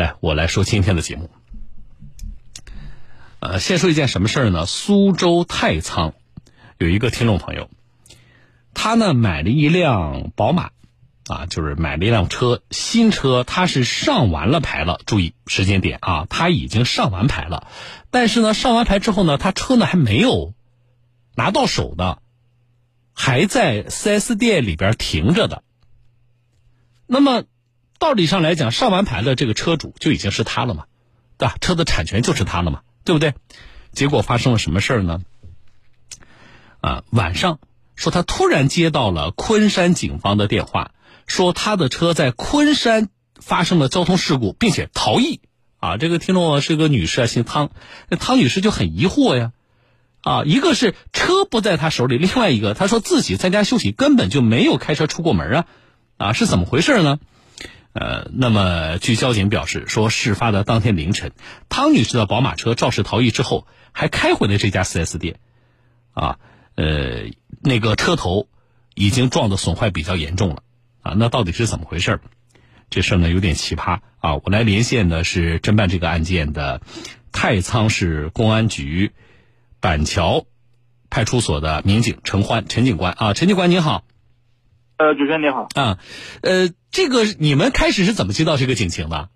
来，我来说今天的节目。呃，先说一件什么事儿呢？苏州太仓有一个听众朋友，他呢买了一辆宝马，啊，就是买了一辆车，新车，他是上完了牌了。注意时间点啊，他已经上完牌了，但是呢，上完牌之后呢，他车呢还没有拿到手呢，还在 4S 店里边停着的。那么。道理上来讲，上完牌的这个车主就已经是他了嘛，对吧？车的产权就是他了嘛，对不对？结果发生了什么事儿呢？啊，晚上说他突然接到了昆山警方的电话，说他的车在昆山发生了交通事故，并且逃逸。啊，这个听众是个女士啊，姓汤。那汤女士就很疑惑呀，啊，一个是车不在他手里，另外一个她说自己在家休息，根本就没有开车出过门啊，啊，是怎么回事呢？呃，那么据交警表示说，事发的当天凌晨，汤女士的宝马车肇事逃逸之后，还开回了这家 4S 店，啊，呃，那个车头已经撞的损坏比较严重了，啊，那到底是怎么回事？这事儿呢有点奇葩啊！我来连线的是侦办这个案件的太仓市公安局板桥派出所的民警陈欢陈警官啊，陈警官您好。呃，主持人你好。啊，呃，这个你们开始是怎么接到这个警情的？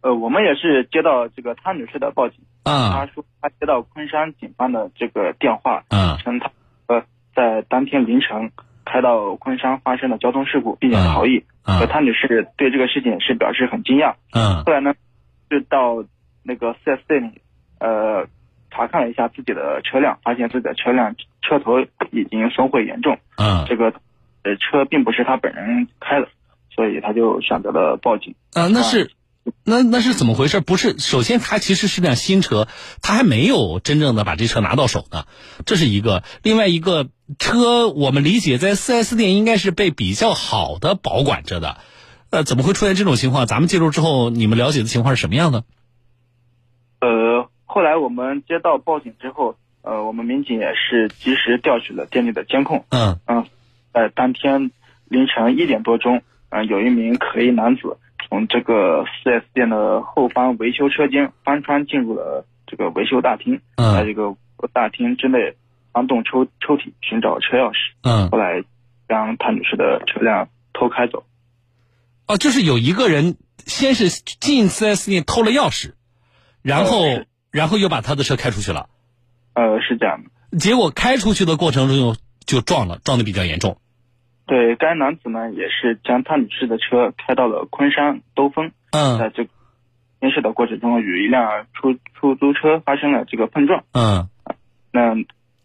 呃，我们也是接到这个汤女士的报警。啊。她说她接到昆山警方的这个电话。嗯。称她呃在当天凌晨开到昆山发生了交通事故，并且逃逸。嗯。汤女士对这个事情是表示很惊讶。嗯。后来呢，就到那个 4S 店里，呃，查看了一下自己的车辆，发现自己的车辆车头已经损毁严重。嗯。这个。呃，车并不是他本人开的，所以他就选择了报警。啊，那是，那那是怎么回事？不是，首先他其实是辆新车，他还没有真正的把这车拿到手呢，这是一个。另外一个车，我们理解在 4S 店应该是被比较好的保管着的，呃，怎么会出现这种情况？咱们介入之后，你们了解的情况是什么样的？呃，后来我们接到报警之后，呃，我们民警也是及时调取了店内的监控。嗯嗯。在当天凌晨一点多钟，嗯，有一名可疑男子从这个 4S 店的后方维修车间翻窗进入了这个维修大厅，在这个大厅之内翻动抽抽屉寻找车钥匙，嗯，后来将谭女士的车辆偷开走。哦，就是有一个人先是进 4S 店偷了钥匙，然后然后又把他的车开出去了。呃，是这样的。结果开出去的过程中又。就撞了，撞的比较严重。对，该男子呢也是将汤女士的车开到了昆山兜风。嗯，在这行驶的过程中，与一辆出出租车发生了这个碰撞。嗯，那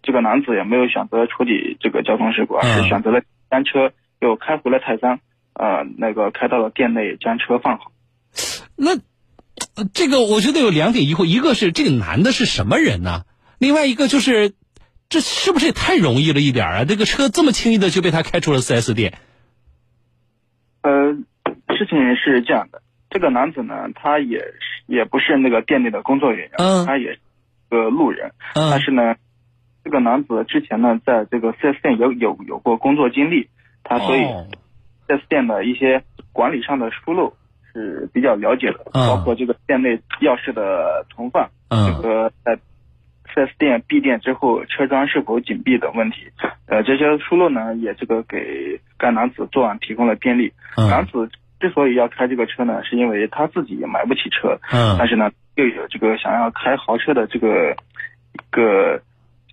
这个男子也没有选择处理这个交通事故，而是选择了单车又开回了泰山。呃，那个开到了店内将车放好。那这个我觉得有两点疑惑，一个是这个男的是什么人呢？另外一个就是。这是不是也太容易了一点啊？这个车这么轻易的就被他开出了 4S 店。呃，事情是这样的，这个男子呢，他也是也不是那个店内的工作人员，嗯，他也是个路人，嗯，但是呢，这个男子之前呢，在这个 4S 店有有有过工作经历，他所以 4S 店的一些管理上的疏漏是比较了解的，包括这个店内钥匙的存放，嗯，这个在。4S 店闭店之后，车窗是否紧闭等问题，呃，这些疏漏呢，也这个给该男子作案提供了便利。男子之所以要开这个车呢，是因为他自己也买不起车，嗯，但是呢，又有这个想要开豪车的这个一个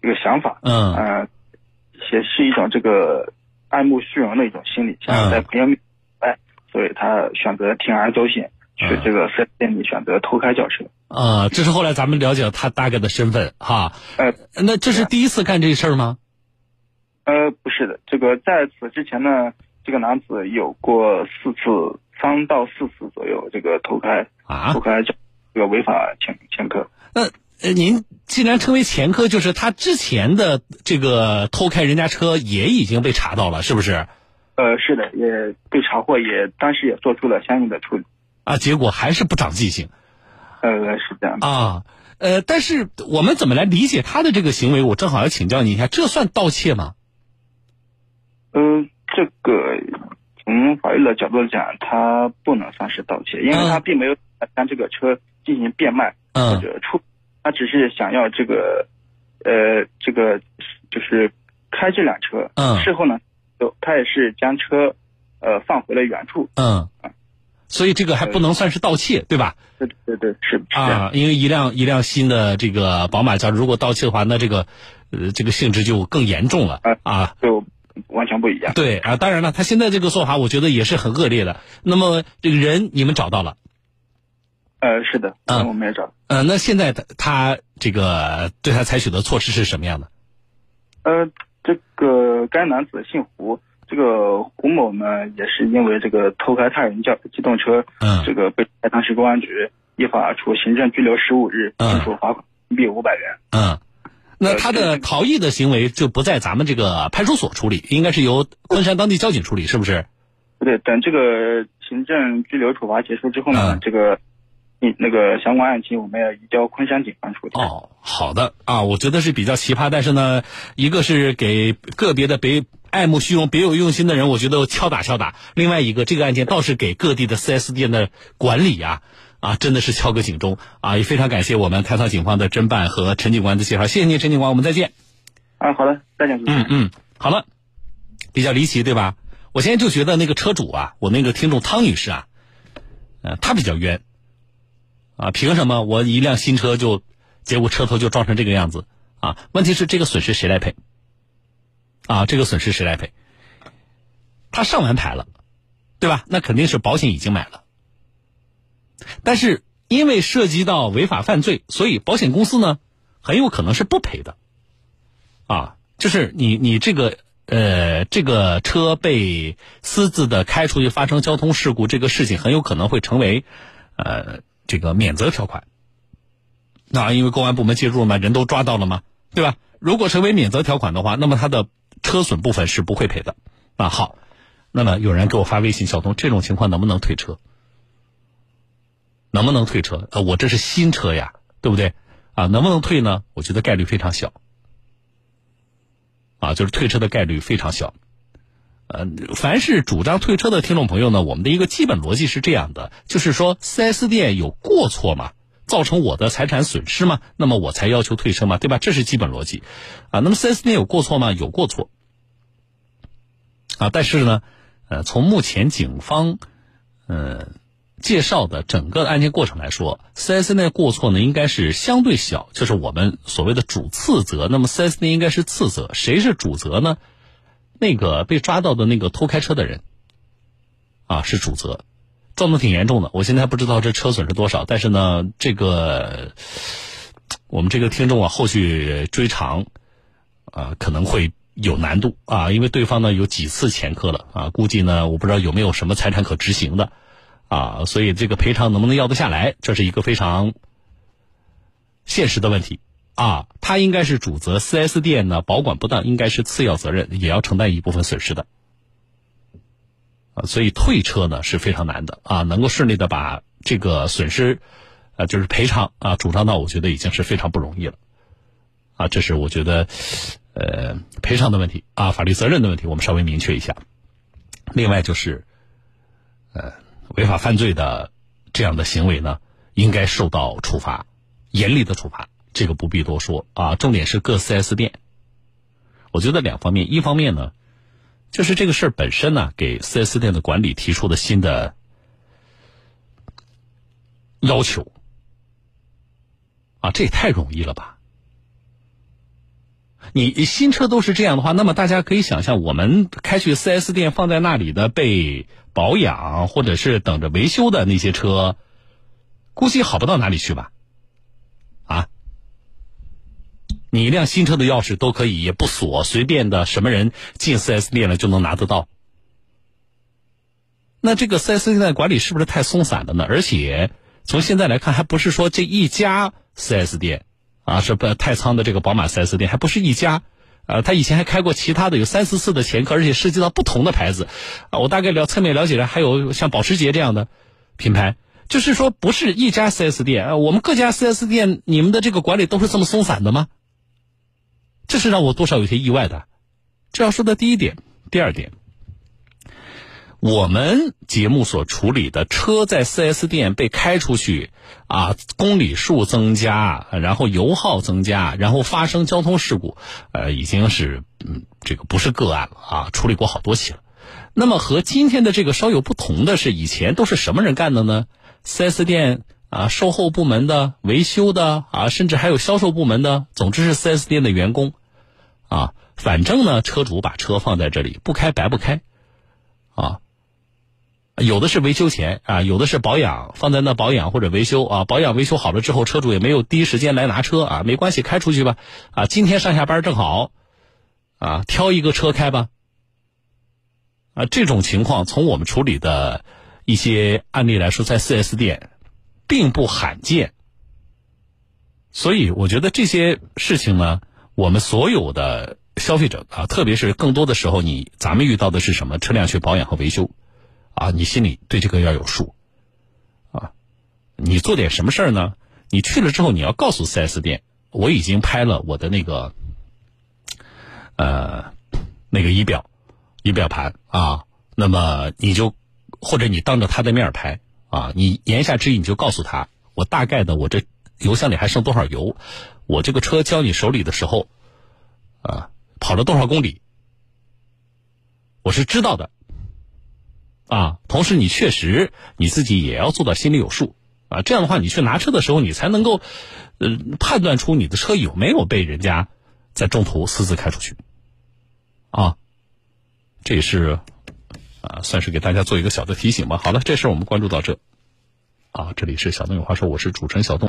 一个想法，嗯，呃，也是一种这个爱慕虚荣的一种心理，想要在朋友面哎，所以他选择铤而走险。去这个四 S 店里选择偷开轿车啊，这是后来咱们了解了他大概的身份哈。呃，那这是第一次干这事儿吗？呃，不是的，这个在此之前呢，这个男子有过四次，三到四次左右这个偷开啊，偷开这个违法前前科。那呃，您既然称为前科，就是他之前的这个偷开人家车也已经被查到了，是不是？呃，是的，也被查获，也当时也做出了相应的处理。啊，结果还是不长记性，呃，是这样啊，呃，但是我们怎么来理解他的这个行为？我正好要请教你一下，这算盗窃吗？呃，这个从法律的角度讲，他不能算是盗窃，因为他并没有将这个车进行变卖或者出，他只是想要这个，呃，这个就是开这辆车，嗯事后呢，就他也是将车，呃，放回了原处。嗯，所以这个还不能算是盗窃，对吧？对对对，是啊，因为一辆一辆新的这个宝马车，如果盗窃的话，那这个，呃，这个性质就更严重了啊。就。完全不一样。对啊，当然了，他现在这个做法，我觉得也是很恶劣的。那么这个人你们找到了？呃，是的，嗯，我们也找。呃，那现在他他这个对他采取的措施是什么样的？呃，这个该男子姓胡，这个胡某呢，也是因为这个偷开他人轿机动车，嗯，这个被太仓市公安局依法处行政拘留十五日，并处罚款人民币五百元。嗯。那他的逃逸的行为就不在咱们这个派出所处理，应该是由昆山当地交警处理，是不是？不对，等这个行政拘留处罚结束之后呢，这个，你那个相关案情我们要移交昆山警方处理。哦，好的啊，我觉得是比较奇葩，但是呢，一个是给个别的别爱慕虚荣、别有用心的人，我觉得敲打敲打；另外一个，这个案件倒是给各地的 4S 店的管理啊。啊，真的是敲个警钟啊！也非常感谢我们太仓警方的侦办和陈警官的介绍，谢谢您，陈警官，我们再见。啊，好的，再见。嗯嗯，好了，比较离奇对吧？我现在就觉得那个车主啊，我那个听众汤女士啊，呃，她比较冤啊，凭什么我一辆新车就结果车头就撞成这个样子啊？问题是这个损失谁来赔？啊，这个损失谁来赔？他上完牌了，对吧？那肯定是保险已经买了。但是因为涉及到违法犯罪，所以保险公司呢很有可能是不赔的，啊，就是你你这个呃这个车被私自的开出去发生交通事故，这个事情很有可能会成为呃这个免责条款。那因为公安部门介入了嘛，人都抓到了嘛，对吧？如果成为免责条款的话，那么它的车损部分是不会赔的。啊好，那么有人给我发微信，小东，这种情况能不能退车？能不能退车？呃，我这是新车呀，对不对？啊，能不能退呢？我觉得概率非常小。啊，就是退车的概率非常小。呃，凡是主张退车的听众朋友呢，我们的一个基本逻辑是这样的，就是说，4S 店有过错嘛，造成我的财产损失嘛，那么我才要求退车嘛，对吧？这是基本逻辑。啊，那么 4S 店有过错吗？有过错。啊，但是呢，呃，从目前警方，嗯。介绍的整个案件过程来说，4S 店过错呢应该是相对小，就是我们所谓的主次责。那么 4S 店应该是次责，谁是主责呢？那个被抓到的那个偷开车的人，啊是主责，撞得挺严重的。我现在还不知道这车损是多少，但是呢，这个我们这个听众啊，后续追偿啊可能会有难度啊，因为对方呢有几次前科了啊，估计呢我不知道有没有什么财产可执行的。啊，所以这个赔偿能不能要得下来，这是一个非常现实的问题啊。他应该是主责四 S 店呢，保管不当应该是次要责任，也要承担一部分损失的啊。所以退车呢是非常难的啊，能够顺利的把这个损失啊，就是赔偿啊，主张到，我觉得已经是非常不容易了啊。这是我觉得呃赔偿的问题啊，法律责任的问题，我们稍微明确一下。另外就是呃。违法犯罪的这样的行为呢，应该受到处罚，严厉的处罚，这个不必多说啊。重点是各 4S 店，我觉得两方面，一方面呢，就是这个事儿本身呢，给 4S 店的管理提出的新的要求啊，这也太容易了吧。你新车都是这样的话，那么大家可以想象，我们开去 4S 店放在那里的被保养或者是等着维修的那些车，估计好不到哪里去吧？啊，你一辆新车的钥匙都可以也不锁，随便的什么人进 4S 店了就能拿得到。那这个 4S 店的管理是不是太松散了呢？而且从现在来看，还不是说这一家 4S 店。啊，是不太仓的这个宝马 4S 店还不是一家，呃，他以前还开过其他的有三四次的前科，而且涉及到不同的牌子，啊，我大概了侧面了解了，还有像保时捷这样的品牌，就是说不是一家 4S 店啊，我们各家 4S 店你们的这个管理都是这么松散的吗？这是让我多少有些意外的，这要说的第一点，第二点，我们节目所处理的车在 4S 店被开出去，啊，公里数增加，然后油耗增加，然后发生交通事故，呃，已经是嗯，这个不是个案了啊，处理过好多起了。那么和今天的这个稍有不同的是，以前都是什么人干的呢？4S 店啊，售后部门的、维修的啊，甚至还有销售部门的，总之是 4S 店的员工，啊，反正呢，车主把车放在这里，不开白不开，啊。有的是维修钱啊，有的是保养，放在那保养或者维修啊。保养维修好了之后，车主也没有第一时间来拿车啊，没关系，开出去吧。啊，今天上下班正好，啊，挑一个车开吧。啊，这种情况从我们处理的一些案例来说，在 4S 店并不罕见。所以，我觉得这些事情呢，我们所有的消费者啊，特别是更多的时候，你咱们遇到的是什么？车辆去保养和维修。啊，你心里对这个要有数，啊，你做点什么事儿呢？你去了之后，你要告诉 4S 店，我已经拍了我的那个，呃，那个仪表，仪表盘啊。那么你就或者你当着他的面拍啊，你言下之意你就告诉他，我大概的我这油箱里还剩多少油，我这个车交你手里的时候，啊，跑了多少公里，我是知道的。啊，同时你确实你自己也要做到心里有数啊，这样的话你去拿车的时候，你才能够，呃，判断出你的车有没有被人家在中途私自开出去，啊，这也是啊，算是给大家做一个小的提醒吧。好了，这事我们关注到这，啊，这里是小东有话说，我是主持人小东。